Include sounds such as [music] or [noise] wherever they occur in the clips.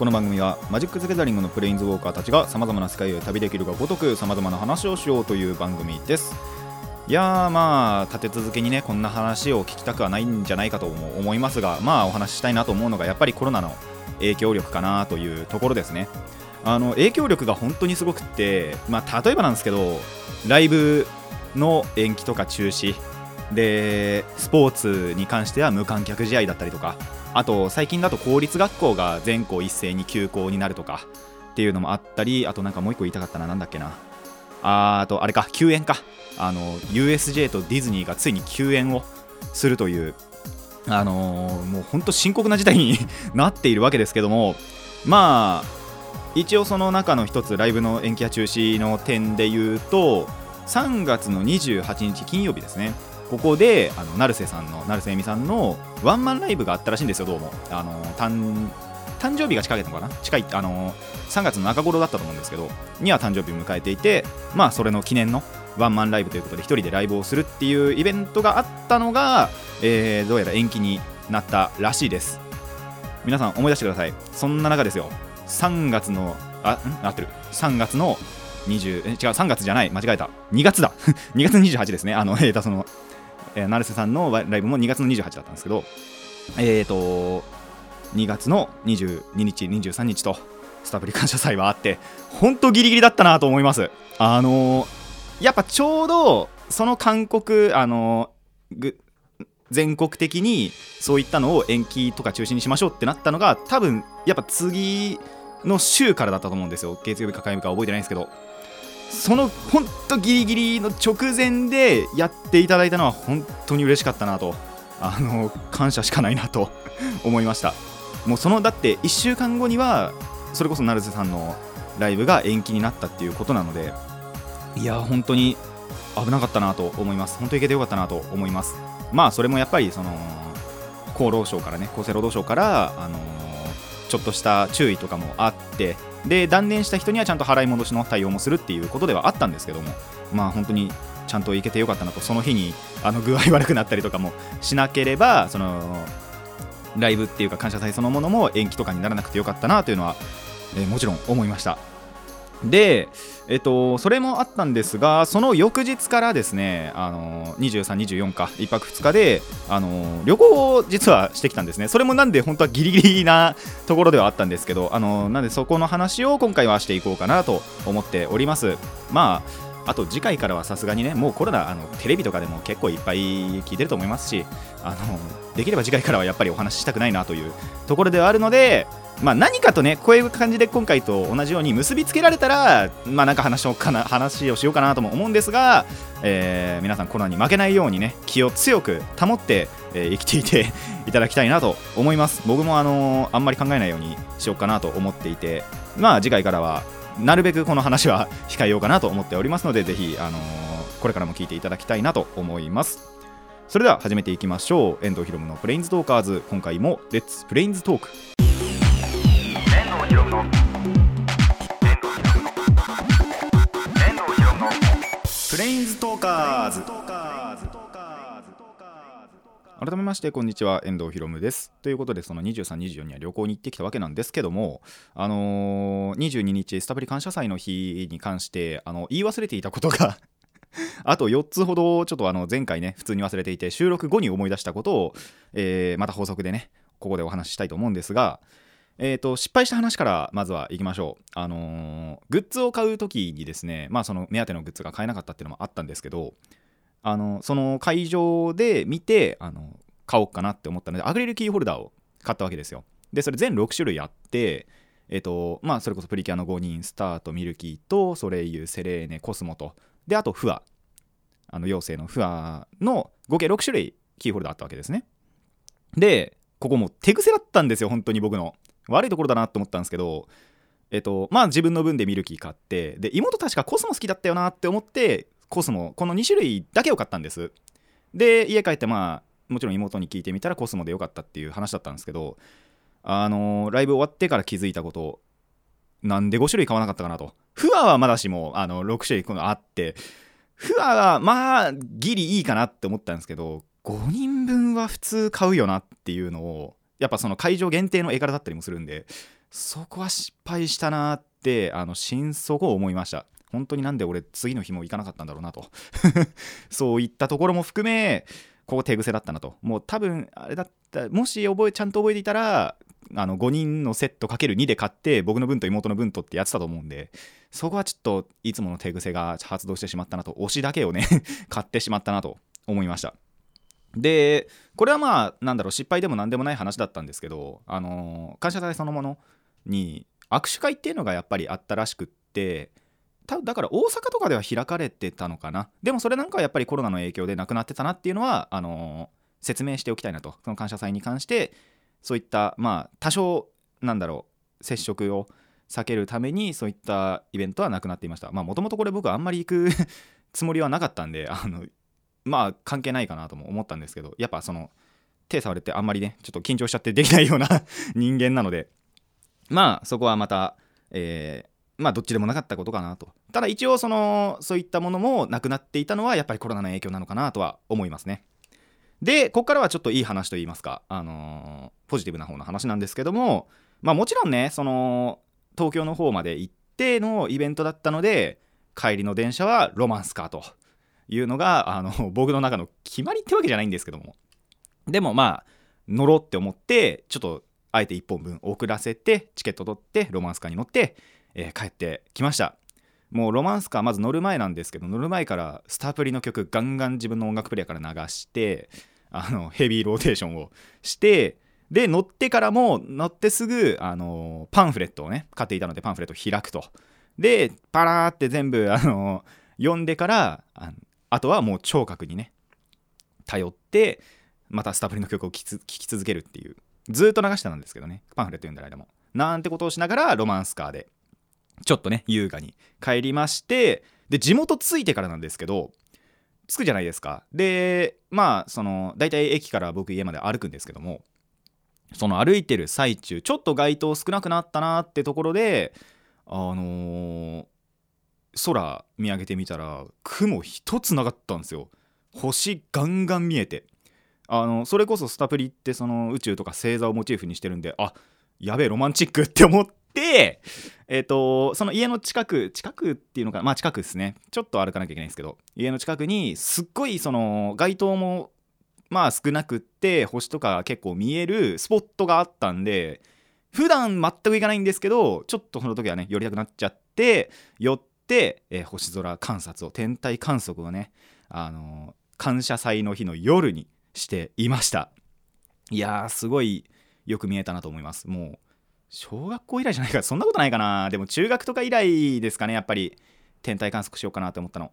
この番組はマジック・ザ・ギャザリングのプレインズウォーカーたちがさまざまな世界へ旅できるがごとくさまざまな話をしようという番組です。いやーまあ立て続けにねこんな話を聞きたくはないんじゃないかと思いますがまあお話ししたいなと思うのがやっぱりコロナの影響力かなというところですね。あの影響力が本当にすごくって、まあ、例えばなんですけどライブの延期とか中止でスポーツに関しては無観客試合だったりとかあと最近だと公立学校が全校一斉に休校になるとかっていうのもあったりあとなんかもう一個言いたかったななんだっけな。ああとあれか休園か。あの USJ とディズニーがついに休園をするというあのーもう本当深刻な事態に [laughs] なっているわけですけどもまあ一応その中の一つライブの延期や中止の点で言うと3月の28日金曜日ですね。ここであの成瀬さんの成瀬恵美さんのワンマンライブがあったらしいんですよどうも。あの誕誕生日が近いのかな？近いあの3月の中頃だったと思うんですけどには誕生日を迎えていてまあそれの記念のワンマンライブということで一人でライブをするっていうイベントがあったのが、えーどうやら延期になったらしいです。皆さん思い出してください。そんな中ですよ。3月のあん？合ってる。3月の20え違う3月じゃない。間違えた。2月だ。[laughs] 2月28ですね。あのえーとそのえー成瀬さんのライブも2月の28だったんですけどえーと2月の22日23日とスタブリ感謝祭はあって本当ギリギリだったなと思います。あのーやっぱちょうどその韓国あのーぐ全国的にそういったのを延期とか中止にしましょうってなったのが多分やっぱ次の週からだったと思うんですよ。月曜日か火曜日か覚えてないんですけど。その本当ギリギリの直前でやっていただいたのは本当に嬉しかったなとあの感謝しかないなと [laughs] 思いました。もうそのだって1週間後にはそれこそ成瀬さんのライブが延期になったっていうことなのでいや本当に危なかったなと思います。本当に行けてよかったなと思います。まあそれもやっぱりその厚労省からね厚生労働省からあのちょっとした注意とかもあってで断念した人にはちゃんと払い戻しの対応もするっていうことではあったんですけどもまあ本当にちゃんと行けてよかったなとその日にあの具合悪くなったりとかもしなければそのライブっていうか感謝祭そのものも延期とかにならなくてよかったなというのは、えーもちろん思いました。で、えっと、それもあったんですがその翌日からですねあの23、24か1泊2日であの旅行を実はしてきたんですね。それもなんで本当はギリギリなところではあったんですけどあのなんでそこの話を今回はしていこうかなと思っております。まああと次回からはさすがにねもうコロナあのテレビとかでも結構いっぱい聞いてると思いますしあのできれば次回からはやっぱりお話ししたくないなというところではあるのでまあ、何かとねこういう感じで今回と同じように結びつけられたらまあなんか話をかな話をしようかなとも思うんですが、えー皆さんコロナに負けないようにね気を強く保って、えー生きていて [laughs] いただきたいなと思います。僕もあのーあんまり考えないようにしようかなと思っていてまあ次回からはなるべくこの話は控えようかなと思っておりますのでぜひ、あのこれからも聞いていただきたいなと思います。それでは始めていきましょう。遠藤ひろむのプレインズトーカーズ。今回も Let's プレインズトーク プレインズトーカーズ。改めましてこんにちは。遠藤ひろむです。ということでその23、24には旅行に行ってきたわけなんですけどもあのー22日スタブリ感謝祭の日に関してあの言い忘れていたことが [laughs] あと4つほどちょっとあの前回ね普通に忘れていて収録後に思い出したことを、えーまた法則でねここでお話ししたいと思うんですがえー、と失敗した話からまずは行きましょう。あのーグッズを買う時にですね、まあ、その目当てのグッズが買えなかったっていうのもあったんですけど、あのその会場で見てあの買おうかなって思ったので、アクリルキーホルダーを買ったわけですよ。で、それ全6種類あって、えっ、と、まあ、それこそプリキュアの5人、スターとミルキーとソレイユ、セレーネ、コスモと、で、あとフア、あの妖精のフアの合計6種類キーホルダーあったわけですね。で、ここも手癖だったんですよ、本当に僕の。悪いところだなと思ったんですけど、えっとまあ自分の分でミルキー買ってで妹確かコスモ好きだったよなって思ってコスモこの2種類だけを買ったんです。で家帰ってまあもちろん妹に聞いてみたらコスモでよかったっていう話だったんですけどあのーライブ終わってから気づいたことなんで5種類買わなかったかなと。フアはまだしもあの6種類このあってフアはまあギリいいかなって思ったんですけど5人分は普通買うよなっていうのをやっぱその会場限定の絵柄だったりもするんでそこは失敗したなってあの心底思いました。本当になんで俺次の日も行かなかったんだろうなと。[laughs] そういったところも含めここ手癖だったなと。もう多分あれだったもし覚えちゃんと覚えていたらあの5人のセットかける2で買って僕の分と妹の分とってやってたと思うんでそこはちょっといつもの手癖が発動してしまったなと推しだけをね [laughs] 買ってしまったなと思いました。でこれはまあなんだろう失敗でも何でもない話だったんですけどあの感謝祭そのものに握手会っていうのがやっぱりあったらしくって多分だから大阪とかでは開かれてたのかな。でもそれなんかはやっぱりコロナの影響でなくなってたなっていうのはあの説明しておきたいなと。その感謝祭に関してそういったまあ多少なんだろう接触を避けるためにそういったイベントはなくなっていました。まあもともとこれ僕あんまり行く [laughs] つもりはなかったんであのまあ関係ないかなとも思ったんですけどやっぱその手触れてあんまりねちょっと緊張しちゃってできないような [laughs] 人間なのでまあそこはまた、えーまあどっちでもなかったことかなと。ただ一応そのそういったものもなくなっていたのはやっぱりコロナの影響なのかなとは思いますね。でここからはちょっといい話といいますか、あのーポジティブな方の話なんですけどもまあもちろんねその東京の方まで行ってのイベントだったので帰りの電車はロマンスカーと。いうのがあの [laughs] 僕の中の決まりってわけじゃないんですけども。でもまあ乗ろうって思ってちょっとあえて1本分遅らせてチケット取ってロマンスカーに乗って、えー帰ってきました。もうロマンスカーまず乗る前なんですけど乗る前からスタープリの曲ガンガン自分の音楽プレイヤーから流してあのヘビーローテーションをしてで乗ってからも乗ってすぐあのパンフレットをね買っていたのでパンフレットを開くと。でパラーって全部あの読んでからあのあとはもう聴覚にね頼ってまたスタプリの曲を聴き続けるっていう。ずっと流してたんですけどねパンフレット読んでる間も。なんてことをしながらロマンスカーでちょっとね優雅に帰りましてで地元着いてからなんですけど着くじゃないですか。でまあその大体駅から僕家まで歩くんですけどもその歩いてる最中ちょっと街灯少なくなったなってところであのー空見上げてみたら雲一つなかったんですよ。星ガンガン見えて。あのそれこそスタプリってその宇宙とか星座をモチーフにしてるんであやべえロマンチックって思ってえっ、とその家の近く近くっていうのかまあ近くですね。ちょっと歩かなきゃいけないんですけど家の近くにすっごいその街灯もまあ少なくって星とか結構見えるスポットがあったんで普段全く行かないんですけどちょっとその時はね寄りたくなっちゃって寄って、えー星空観察を天体観測をねあのー感謝祭の日の夜にしていました。いやーすごいよく見えたなと思います。もう小学校以来じゃないか。そんなことないかな。でも中学とか以来ですかねやっぱり。天体観測しようかなと思ったの。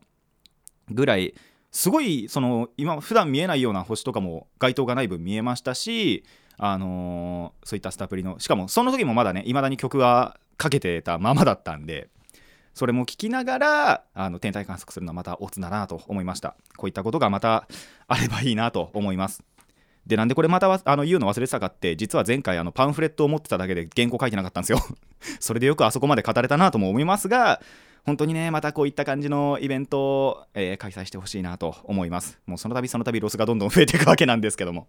ぐらい。すごいその今普段見えないような星とかも街灯がない分見えましたしあのーそういったスタプリのしかもその時もまだね未だに曲はかけてたままだったんでそれも聞きながらあの天体観測するのはまたオツだなと思いました。こういったことがまたあればいいなと思います。でなんでこれまたあの言うの忘れてたかって実は前回あのパンフレットを持ってただけで原稿書いてなかったんですよ。[laughs] それでよくあそこまで語れたなとも思いますが本当にねまたこういった感じのイベントを、えー開催してほしいなと思います。もうその度その度ロスがどんどん増えていくわけなんですけども。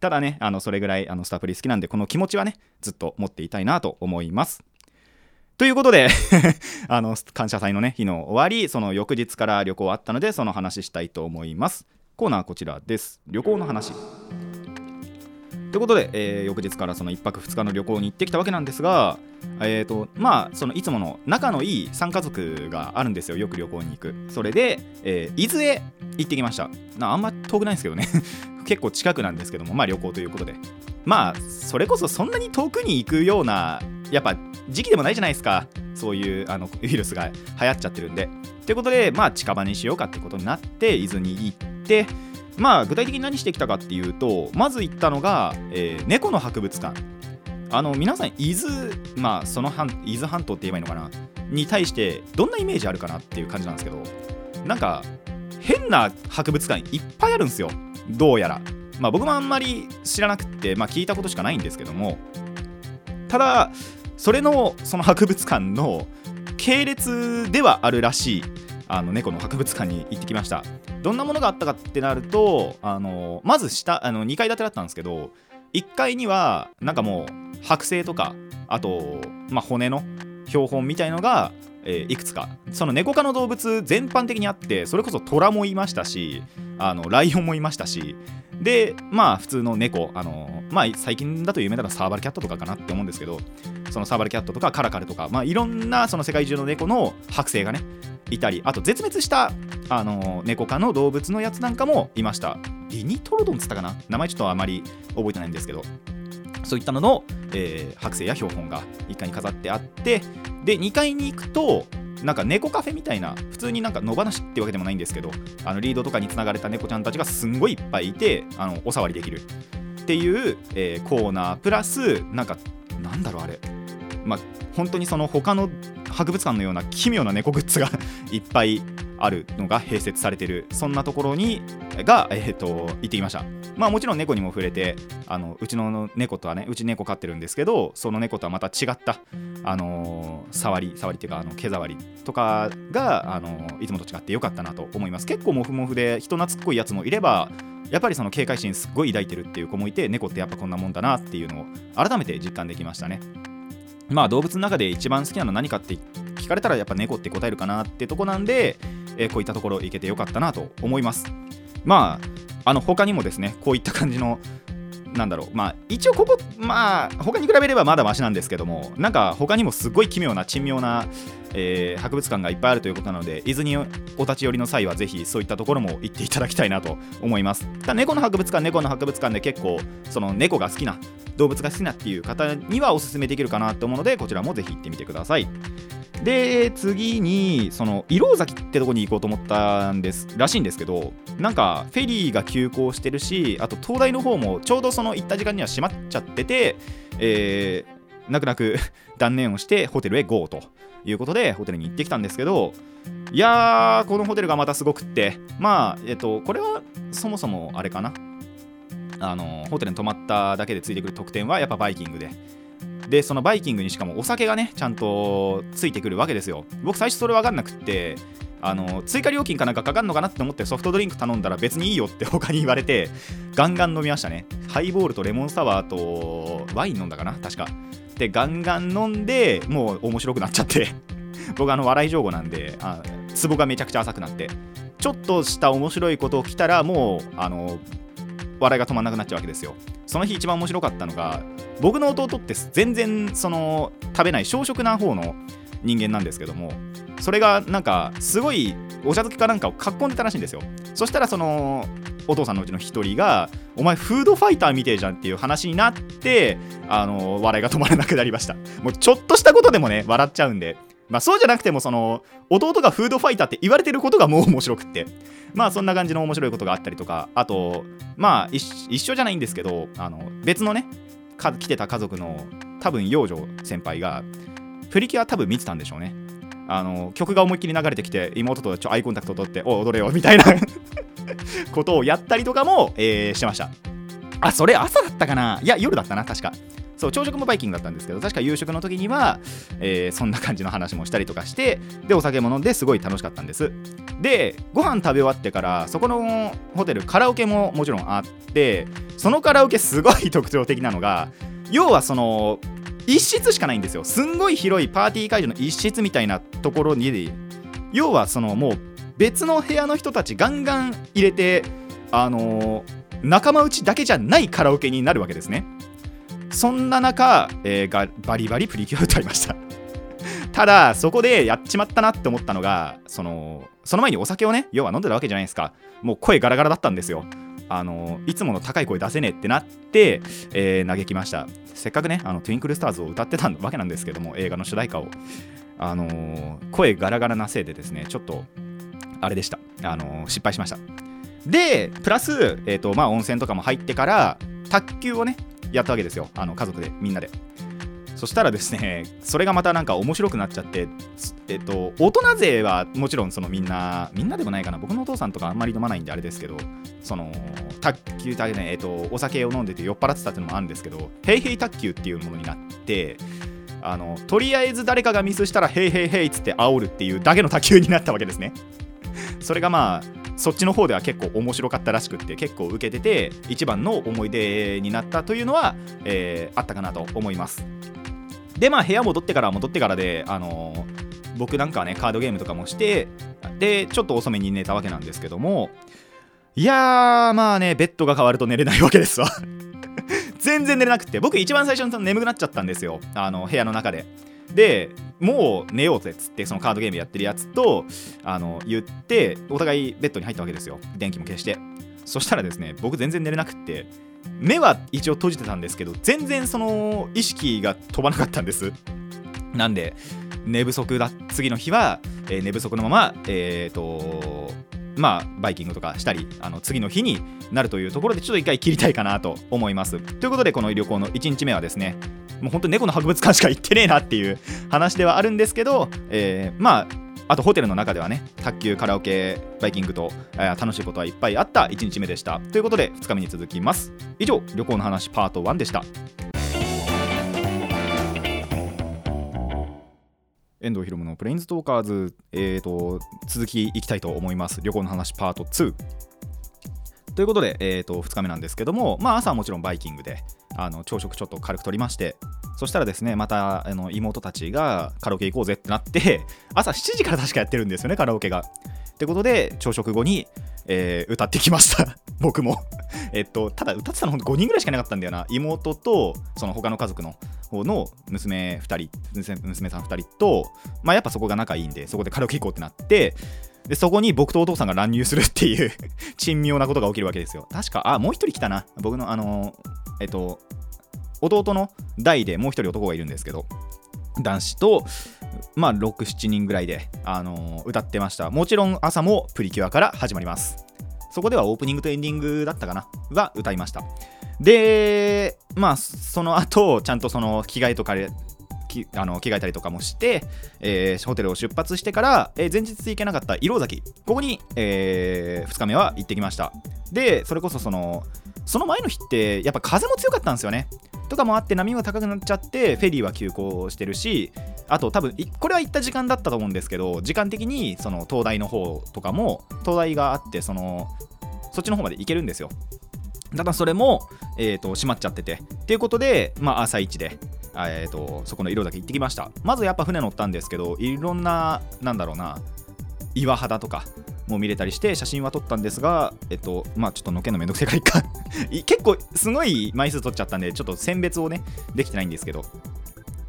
ただねあのそれぐらいあのスタプリ好きなんでこの気持ちはねずっと持っていたいなと思います。ということで [laughs] あの感謝祭のね日の終わりその翌日から旅行あったのでその話したいと思います。コーナーこちらです。旅行の話。ということで、えー翌日からその1泊2日の旅行に行ってきたわけなんですが、えーとまあ、そのいつもの仲のいい3家族があるんですよ、よく旅行に行く。それで、えー伊豆へ行ってきました。なあんま遠くないんですけどね、結構近くなんですけども、まあ旅行ということで。まあ、それこそそんなに遠くに行くような、やっぱ時期でもないじゃないですか、そういうあのウイルスが流行っちゃってるんで。ということで、まあ近場にしようかってことになって、伊豆に行って、まあ具体的に何してきたかっていうとまず行ったのが、えー猫の博物館。あの皆さん伊豆まあその半伊豆半島って言えばいいのかな？に対してどんなイメージあるかなっていう感じなんですけど。なんか変な博物館いっぱいあるんですよ。どうやら。まあ僕もあんまり知らなくてまあ聞いたことしかないんですけども。ただそれのその博物館の系列ではあるらしいあの猫の博物館に行ってきました。どんなものがあったかってなるとあのまず下あの2階建てだったんですけど1階にはなんかもう剥製とかあと、まあ、骨の標本みたいのが、えーいくつか。その猫科の動物全般的にあってそれこそ虎もいましたしあのライオンもいましたしでまあ普通の猫あのまあ最近だと有名なのはサーバルキャットとかかなって思うんですけどそのサーバルキャットとかカラカルとかまあいろんなその世界中の猫の剥製がねいたりあと絶滅したあの猫科の動物のやつなんかもいました。リニトロドンっつったかな？名前ちょっとあまり覚えてないんですけど。そういったのの、えー剥製や標本が1階に飾ってあってで2階に行くとなんか猫カフェみたいな普通になんか野放しってわけでもないんですけどあのリードとかにつながれた猫ちゃんたちがすんごいいっぱいいてあのお触りできる。っていう、えーコーナープラスなんかなんだろうあれ。まあ本当にその他の博物館のような奇妙な猫グッズが [laughs] いっぱいあるのが併設されてるそんなところにが、えー、と行ってきました。まあもちろん猫にも触れてあのうちの猫とはねうち猫飼ってるんですけどその猫とはまた違ったあのー触り触りっていうかあの毛触りとかが、あのーいつもと違ってよかったなと思います。結構モフモフで人懐っこいやつもいればやっぱりその警戒心すっごい抱いてるっていう子もいて猫ってやっぱこんなもんだなっていうのを改めて実感できましたね。まあ動物の中で一番好きなの何かって聞かれたらやっぱ猫って答えるかなってとこなんで、えーこういったところ行けてよかったなと思います。まああの他にもですねこういった感じのなんだろうまあ一応ここまあ他に比べればまだマシなんですけどもなんか他にもすごい奇妙な珍妙な、えー博物館がいっぱいあるということなので伊豆にお立ち寄りの際はぜひそういったところも行っていただきたいなと思います。ただ猫の博物館猫の博物館で結構その猫が好きな動物が好きなっていう方にはおすすめできるかなと思うのでこちらもぜひ行ってみてください。で次にその色崎ってとこに行こうと思ったんですらしいんですけどなんかフェリーが急行してるしあと東大の方もちょうどその行った時間には閉まっちゃってて、えー泣く泣く [laughs] 断念をしてホテルへ GO ということでホテルに行ってきたんですけどいやーこのホテルがまたすごくってまあえっとこれはそもそもあれかな。あのホテルに泊まっただけでついてくる特典はやっぱバイキングで。でそのバイキングにしかもお酒がねちゃんとついてくるわけですよ。僕最初それ分かんなくってあの追加料金かなんかかかんのかなって思ってソフトドリンク頼んだら別にいいよって [laughs] 他に言われてガンガン飲みましたね。ハイボールとレモンサワーとワイン飲んだかな確か。でガンガン飲んでもう面白くなっちゃって。[laughs] 僕あの笑い上手なんであツボがめちゃくちゃ浅くなって。ちょっとした面白いことを来たらもうあの笑いが止まんなくなっちゃうわけですよ。その日一番面白かったのが僕の弟って全然その食べない小食な方の人間なんですけどもそれがなんかすごいお茶漬けかなんかを囲んでたらしいんですよ。そしたらそのお父さんのうちの一人が「お前フードファイターみてえじゃん」っていう話になってあの笑いが止まらなくなりました。もうちょっとしたことでもね笑っちゃうんでまあそうじゃなくてもその弟がフードファイターって言われてることがもう面白くって。まあそんな感じの面白いことがあったりとかあとまあ一緒じゃないんですけどあの別のねか来てた家族の多分幼女先輩がプリキュア多分見てたんでしょうね。あの曲が思いっきり流れてきて妹とちょアイコンタクト取ってお踊れよみたいな。ことをやったりとかも、えーしてました。あそれ朝だったかな？いや夜だったな確か。そう朝食もバイキングだったんですけど確か夕食の時には、えーそんな感じの話もしたりとかしてでお酒も飲んですごい楽しかったんです。でご飯食べ終わってからそこのホテルカラオケももちろんあってそのカラオケすごい特徴的なのが要はその一室しかないんですよ。すんごい広いパーティー会場の一室みたいなところに要はそのもう別の部屋の人たちガンガン入れてあのー仲間内だけじゃないカラオケになるわけですね。そんな中、えーがバリバリプリキュア歌いました。[laughs] ただそこでやっちまったなって思ったのがそのその前にお酒をね要は飲んでたわけじゃないですか。もう声ガラガラだったんですよ。あのいつもの高い声出せねえってなって、えー嘆きました。せっかくねあのトゥインクルスターズを歌ってたわけなんですけども映画の主題歌を。あのー声ガラガラなせいでですねちょっとあれでした。あのー失敗しました。でプラス、えーとまあ、温泉とかも入ってから卓球をねやったわけですよ。あの家族でみんなで。そしたらですねそれがまたなんか面白くなっちゃってえっと大人勢はもちろんそのみんなみんなでもないかな。僕のお父さんとかあんまり飲まないんであれですけどその卓球だけねえっとお酒を飲んでて酔っ払ってたっていうのもあるんですけどヘイヘイ卓球っていうものになってあのとりあえず誰かがミスしたらヘイヘイヘイっつって煽るっていうだけの卓球になったわけですね。それがまあそっちの方では結構面白かったらしくって結構受けてて一番の思い出になったというのは、えーあったかなと思います。でまあ部屋戻ってから戻ってからであのー僕なんかはねカードゲームとかもしてでちょっと遅めに寝たわけなんですけどもいやーまあねベッドが変わると寝れないわけですわ。[laughs] 全然寝れなくて僕一番最初に眠くなっちゃったんですよ。あの部屋の中で。でもう寝ようぜっつってそのカードゲームやってるやつとあの言ってお互いベッドに入ったわけですよ。電気も消して。そしたらですね僕全然寝れなくって目は一応閉じてたんですけど全然その意識が飛ばなかったんです。なんで寝不足だ次の日は、えー寝不足のままえっ、とまあバイキングとかしたりあの次の日になるというところでちょっと一回切りたいかなと思います。ということでこの旅行の1日目はですねもう本当猫の博物館しか行ってねえなっていう話ではあるんですけど、えーまああとホテルの中ではね卓球カラオケバイキングと、えー楽しいことはいっぱいあった1日目でした。ということで2日目に続きます。以上旅行の話パート1でした。遠藤ひろむのプレインズトーカーズ、えー、と続きいきたいと思います。旅行の話パート2ということで、えー、と2日目なんですけども、まあ、朝はもちろんバイキングであの朝食ちょっと軽く取りましてそしたらですねまたあの妹たちがカラオケ行こうぜってなって [laughs] 朝7時から確かやってるんですよねカラオケが。ってことで朝食後に、えー歌ってきました。[laughs] 僕も。えっとただ歌ってたのほんと5人ぐらいしかなかったんだよな。妹とその他の家族の方の娘2人娘娘さん2人とまあやっぱそこが仲いいんでそこでカラオケ行こうってなってでそこに僕とお父さんが乱入するっていう [laughs] 珍妙なことが起きるわけですよ。確かあもう一人来たな。僕のあのえっと弟の代でもう一人男がいるんですけど男子とまあ67人ぐらいで、あのー歌ってました。もちろん朝もプリキュアから始まります。そこではオープニングとエンディングだったかな？は歌いました。でまあその後ちゃんとその着替えとかきあの着替えたりとかもして、えーホテルを出発してから、えー前日行けなかった色崎ここに、え2日目は行ってきました。でそれこそそのその前の日ってやっぱ風も強かったんですよね。とかもあって波が高くなっちゃってフェリーは急行してるしあと多分これは行った時間だったと思うんですけど時間的にその東大の方とかも東大があってそのそっちの方まで行けるんですよ。ただそれも、えー、と閉まっちゃってて。っていうことで、まあ、朝一で、えー、とそこの色だけ行ってきました。まずやっぱ船乗ったんですけどいろんななんだろうな岩肌とかも見れたりして写真は撮ったんですがえっとまあちょっとのけんのめんどくせえからいか。[laughs] 結構すごい枚数撮っちゃったんでちょっと選別をねできてないんですけど。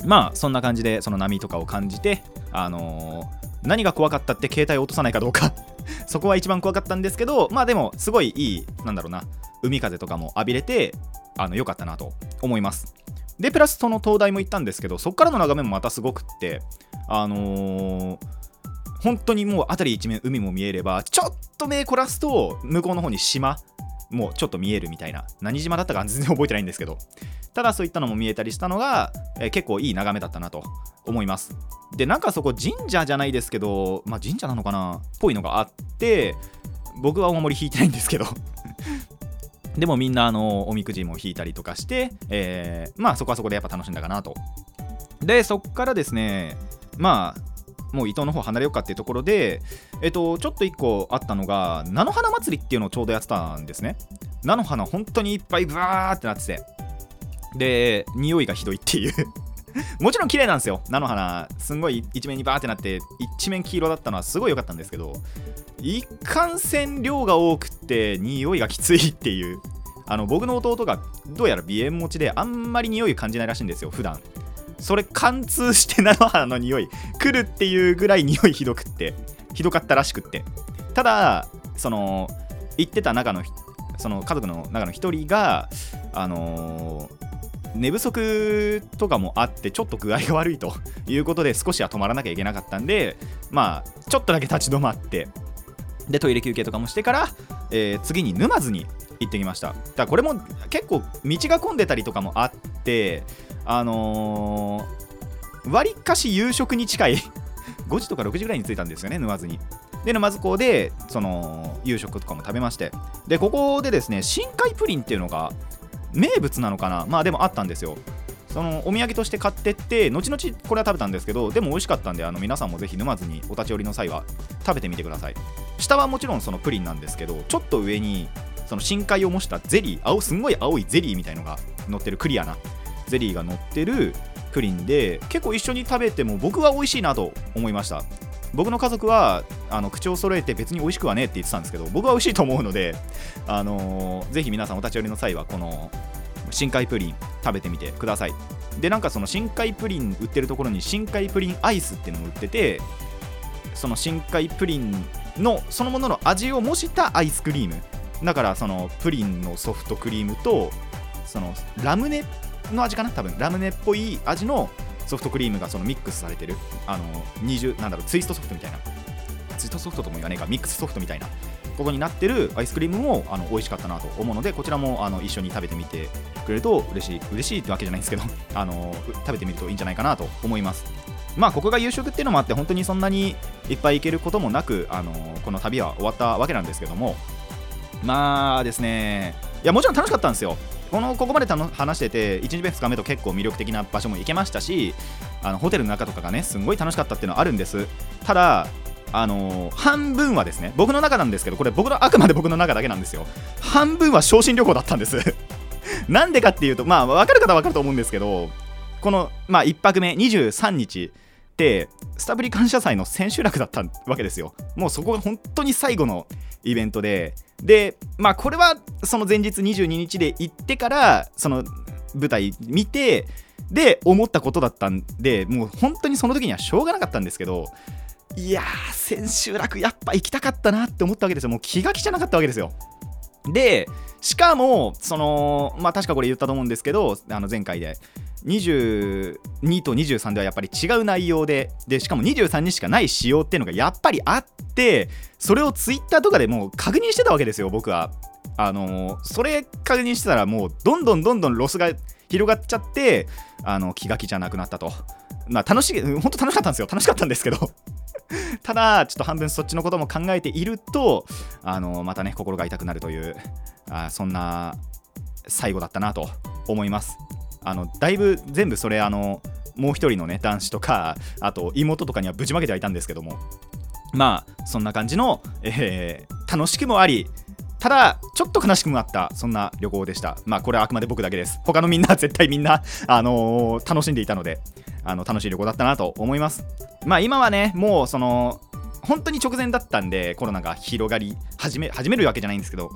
まあそんな感じでその波とかを感じてあのー何が怖かったって携帯を落とさないかどうか。[laughs] そこは一番怖かったんですけどまあでもすごいいいなんだろうな海風とかも浴びれてあの良かったなと思います。でプラスその灯台も行ったんですけどそこからの眺めもまたすごくってあのー本当にもう辺り一面海も見えればちょっと目凝らすと向こうの方に島もうちょっと見えるみたいな何島だったか全然覚えてないんですけどただそういったのも見えたりしたのが、えー結構いい眺めだったなと思います。でなんかそこ神社じゃないですけどまあ神社なのかなっぽいのがあって僕はお守り引いてないんですけど。[laughs] でもみんなあのおみくじも引いたりとかして、えーまあそこはそこでやっぱ楽しんだかなと。でそっからですねまあもう伊東の方離れようかっていうところで、えっと、ちょっと一個あったのが菜の花祭りっていうのをちょうどやってたんですね。菜の花本当にいっぱいブワーってなってて。で匂いがひどいっていう。[laughs] もちろん綺麗なんですよ。菜の花すんごい一面にバーってなって一面黄色だったのはすごい良かったんですけど一貫線量が多くって匂いがきついっていう。あの僕の弟がどうやら鼻炎持ちであんまり匂い感じないらしいんですよ普段。それ貫通して菜の花の匂い来るっていうぐらい匂いひどくってひどかったらしくって。ただその行ってた中のその家族の中の一人があのー寝不足とかもあってちょっと具合が悪いということで少しは止まらなきゃいけなかったんでまあちょっとだけ立ち止まってでトイレ休憩とかもしてから、えー次に沼津に行ってきました。だからこれも結構道が混んでたりとかもあってあのー、割かし夕食に近い。[laughs] 5時とか6時ぐらいに着いたんですよね沼津に。で沼津港でその夕食とかも食べまして。でここでですね深海プリンっていうのが名物なのかな？まあでもあったんですよ。そのお土産として買ってって後々これは食べたんですけどでも美味しかったんであの皆さんもぜひ沼津にお立ち寄りの際は食べてみてください。下はもちろんそのプリンなんですけどちょっと上にその深海を模したゼリー青すんごい青いゼリーみたいのが乗ってるクリアなゼリーが乗ってるプリンで結構一緒に食べても僕は美味しいなと思いました。僕の家族はあの口を揃えて別に美味しくはねって言ってたんですけど僕は美味しいと思うので、あのーぜひ皆さんお立ち寄りの際はこの深海プリン食べてみてください。でなんかその深海プリン売ってるところに深海プリンアイスっていうのも売っててその深海プリンのそのものの味を模したアイスクリーム。だからそのプリンのソフトクリームとそのラムネの味かな？多分。ラムネっぽい味のソフトクリームがそのミックスされてる。あの20なんだろうツイストソフトみたいな。ツイストソフトとも言わねえか。ミックスソフトみたいな。ことになってるアイスクリームもあの美味しかったなと思うのでこちらもあの一緒に食べてみてくれると嬉しい嬉しいってわけじゃないんですけど [laughs] あの食べてみるといいんじゃないかなと思います。まあここが夕食っていうのもあって本当にそんなにいっぱい行けることもなくあのこの旅は終わったわけなんですけども。まあですね。いやもちろん楽しかったんですよ。このここまでたの話してて1日目2日目と結構魅力的な場所も行けましたしあのホテルの中とかがねすんごい楽しかったっていうのはあるんです。ただあのー半分はですね僕の中なんですけどこれ僕のあくまで僕の中だけなんですよ。半分は昇進旅行だったんです。[laughs] なんでかっていうとまあ分かる方は分かると思うんですけどこの、まあ、1泊目23日ってスタブリ感謝祭の千秋楽だったわけですよ。もうそこが本当に最後のイベントででまあこれはその前日22日で行ってからその舞台見てで思ったことだったんでもう本当にその時にはしょうがなかったんですけどいやー千秋楽やっぱ行きたかったなって思ったわけですよ。もう気が気じゃなかったわけですよ。でしかもそのまあ確かこれ言ったと思うんですけどあの前回で。22と23ではやっぱり違う内容ででしかも23にしかない仕様っていうのがやっぱりあってそれをツイッターとかでもう確認してたわけですよ僕は。あのーそれ確認してたらもうどんどんどんどんロスが広がっちゃってあの気が気じゃなくなったと。まあ楽しい本当楽しかったんですよ。楽しかったんですけど。[laughs] ただちょっと半分そっちのことも考えているとあのまたね心が痛くなるというあそんな最後だったなと思います。あのだいぶ全部それあのもう一人のね男子とかあと妹とかにはぶちまけてはいたんですけどもまあそんな感じの、えー楽しくもありただちょっと悲しくもあったそんな旅行でした。まあこれはあくまで僕だけです。他のみんな絶対みんな、[laughs] あのー楽しんでいたのであの楽しい旅行だったなと思います。まあ今はねもうその本当に直前だったんでコロナが広がり始め始めるわけじゃないんですけど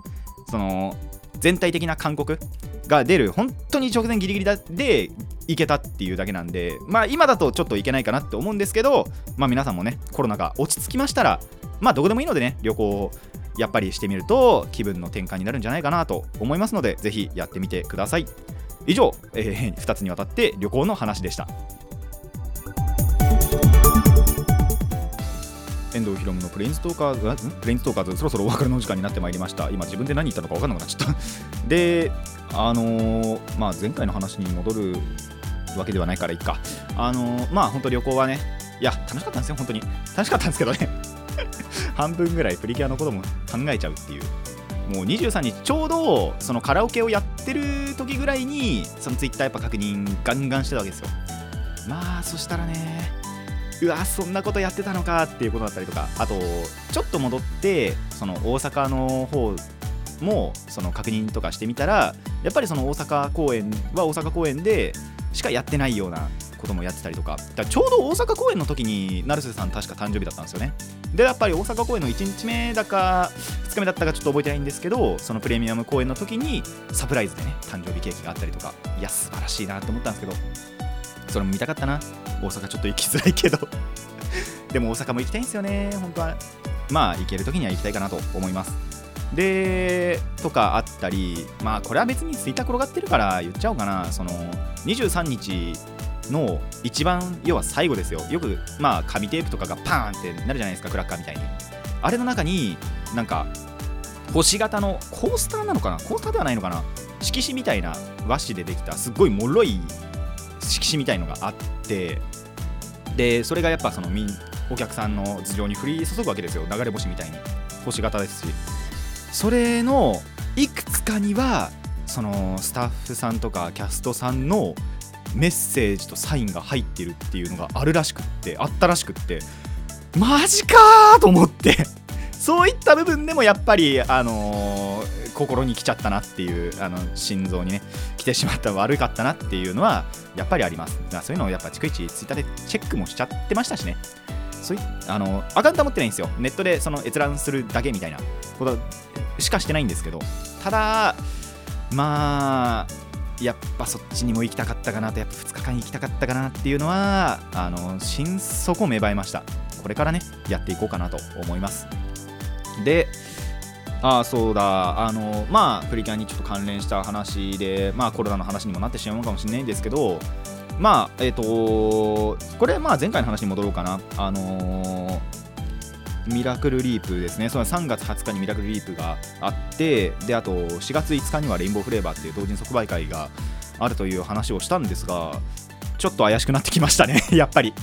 その全体的な勧告が出る本当に直前ギリギリで行けたっていうだけなんでまあ今だとちょっと行けないかなって思うんですけどまあ皆さんもねコロナが落ち着きましたらまあどこでもいいのでね旅行をやっぱりしてみると気分の転換になるんじゃないかなと思いますのでぜひやってみてください。以上、え2つにわたって旅行の話でした。遠藤ひろむのプレインストーカーズプレインストーカーズそろそろお別れの時間になってまいりました。今自分で何言ったのか分かんなくなっちゃった。[laughs] であのーまあ前回の話に戻るわけではないからいいか。あのーまあ本当旅行はね。いや楽しかったんですよ本当に。楽しかったんですけどね。[laughs] 半分ぐらいプリキュアのことも考えちゃうっていう。もう23日ちょうどそのカラオケをやってる時ぐらいにそのツイッターやっぱ確認ガンガンしてたわけですよ。まあそしたらねうわそんなことやってたのかっていうことだったりとかあとちょっと戻ってその大阪の方もその確認とかしてみたらやっぱりその大阪公演は大阪公演でしかやってないようなこともやってたりとか。だかちょうど大阪公演の時に成瀬さん確か誕生日だったんですよね。でやっぱり大阪公演の1日目だか2日目だったかちょっと覚えてないんですけどそのプレミアム公演の時にサプライズでね誕生日ケーキがあったりとか。いや素晴らしいなと思ったんですけど。それも見たかったな。大阪ちょっと行きづらいけど。[laughs] でも大阪も行きたいんですよね本当は。まあ行ける時には行きたいかなと思います。でとかあったりまあこれは別にツイッター転がってるから言っちゃおうかな。その23日の一番要は最後ですよ。よくまあ紙テープとかがパーンってなるじゃないですかクラッカーみたいに。あれの中になんか星型のコースターなのかな？コースターではないのかな？色紙みたいな和紙でできたすっごい脆い色紙みたいのがあってでそれがやっぱそのみんお客さんの頭上に降り注ぐわけですよ。流れ星みたいに。星型ですし。それのいくつかにはそのスタッフさんとかキャストさんのメッセージとサインが入ってるっていうのがあるらしくってあったらしくってマジかーと思って。[laughs] そういった部分でもやっぱりあのー心に来ちゃったなっていうあの心臓にね来てしまった悪かったなっていうのはやっぱりあります。だからそういうのをやっぱ逐一ツイッターでチェックもしちゃってましたしね。そういあのアカウントは持ってないんですよ。ネットでその閲覧するだけみたいなことしかしてないんですけど。ただまあやっぱそっちにも行きたかったかなとやっぱ2日間行きたかったかなっていうのはあの心底芽生えました。これからねやっていこうかなと思います。でああそうだ。あのまあプリキュアにちょっと関連した話でまあコロナの話にもなってしまうかもしれないんですけどまあえっ、とこれまあ前回の話に戻ろうかな。あのミラクルリープですね、その3月20日にミラクルリープがあって、であと4月5日にはレインボーフレーバーっていう同人即売会があるという話をしたんですが、ちょっと怪しくなってきましたね、[laughs] やっぱり。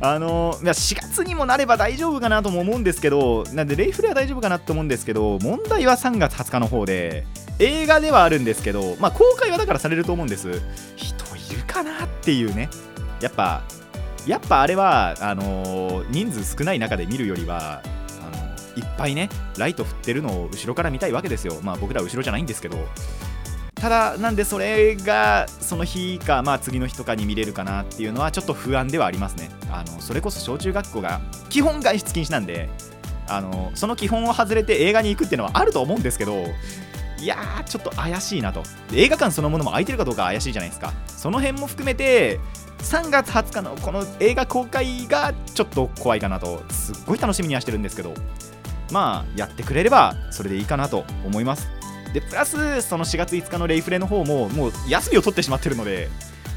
あのいや4月にもなれば大丈夫かなとも思うんですけど、なんでレイフレは大丈夫かなと思うんですけど、問題は3月20日の方で、映画ではあるんですけど、まあ、公開はだからされると思うんです。人いるかなっていうね、やっぱ、やっぱあれはあのー人数少ない中で見るよりはあのいっぱいねライト振ってるのを後ろから見たいわけですよ。まあ僕らは後ろじゃないんですけど。ただなんでそれがその日かまあ次の日とかに見れるかなっていうのはちょっと不安ではありますね。あのそれこそ小中学校が基本外出禁止なんであのその基本を外れて映画に行くっていうのはあると思うんですけどいやーちょっと怪しいなと。映画館そのものも空いてるかどうか怪しいじゃないですか。その辺も含めて3月20日のこの映画公開がちょっと怖いかなとすっごい楽しみにはしてるんですけどまあやってくれればそれでいいかなと思います。でプラスその4月5日のレイフレの方ももう休みを取ってしまってるので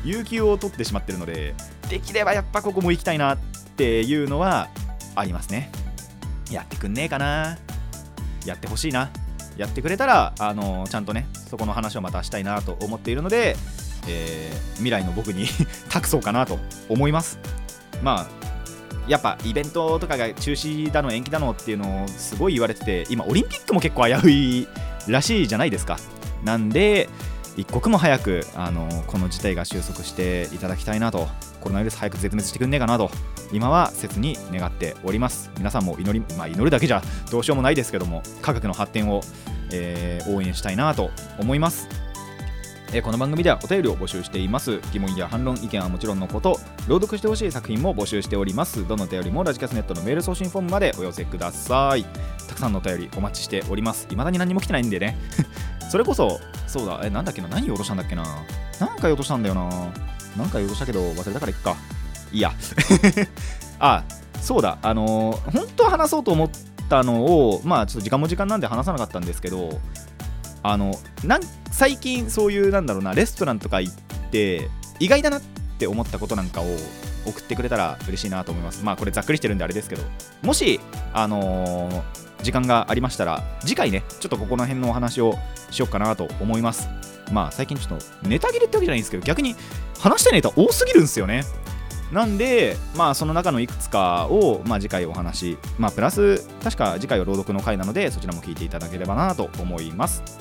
有給を取ってしまってるのでできればやっぱここも行きたいなっていうのはありますね。やってくんねえかな。やってほしいな。やってくれたらあのちゃんとねそこの話をまたしたいなと思っているので、えー未来の僕に [laughs] 託そうかなと思います。まあやっぱイベントとかが中止だの延期だのっていうのをすごい言われてて今オリンピックも結構危ういらしいじゃないですか。なんで一刻も早くあのこの事態が収束していただきたいなと。コロナウイルス早く絶滅してくんねえかなと。今は切に願っております。皆さんも祈り、まあ、祈るだけじゃどうしようもないですけども科学の発展を、えー応援したいなと思います。えこの番組ではお便りを募集しています。疑問や反論意見はもちろんのこと朗読してほしい作品も募集しております。どのお便りもラジキャスネットのメール送信フォームまでお寄せください。たくさんのお便りお待ちしております。未だに何も来てないんでね。[laughs] それこそそうだ。えなんだっけな？何言おうとしたんだっけな？なんか言おうとしたんだよな。なんか言おうとしたけど忘れたからいっか。いいや。[laughs] あそうだ。あのー本当は話そうと思ったのをまあちょっと時間も時間なんで話さなかったんですけどあのなん最近そういうなんだろうなレストランとか行って意外だなって思ったことなんかを送ってくれたら嬉しいなと思います。まあこれざっくりしてるんであれですけど。もしあのー時間がありましたら次回ねちょっとここの辺のお話をしようかなと思います。まあ最近ちょっとネタ切れってわけじゃないんですけど逆に話したいネタ多すぎるんですよね。なんで、まあ、その中のいくつかを、まあ、次回お話、まあ、プラス、確か次回は朗読の回なので、そちらも聞いていただければなと思います。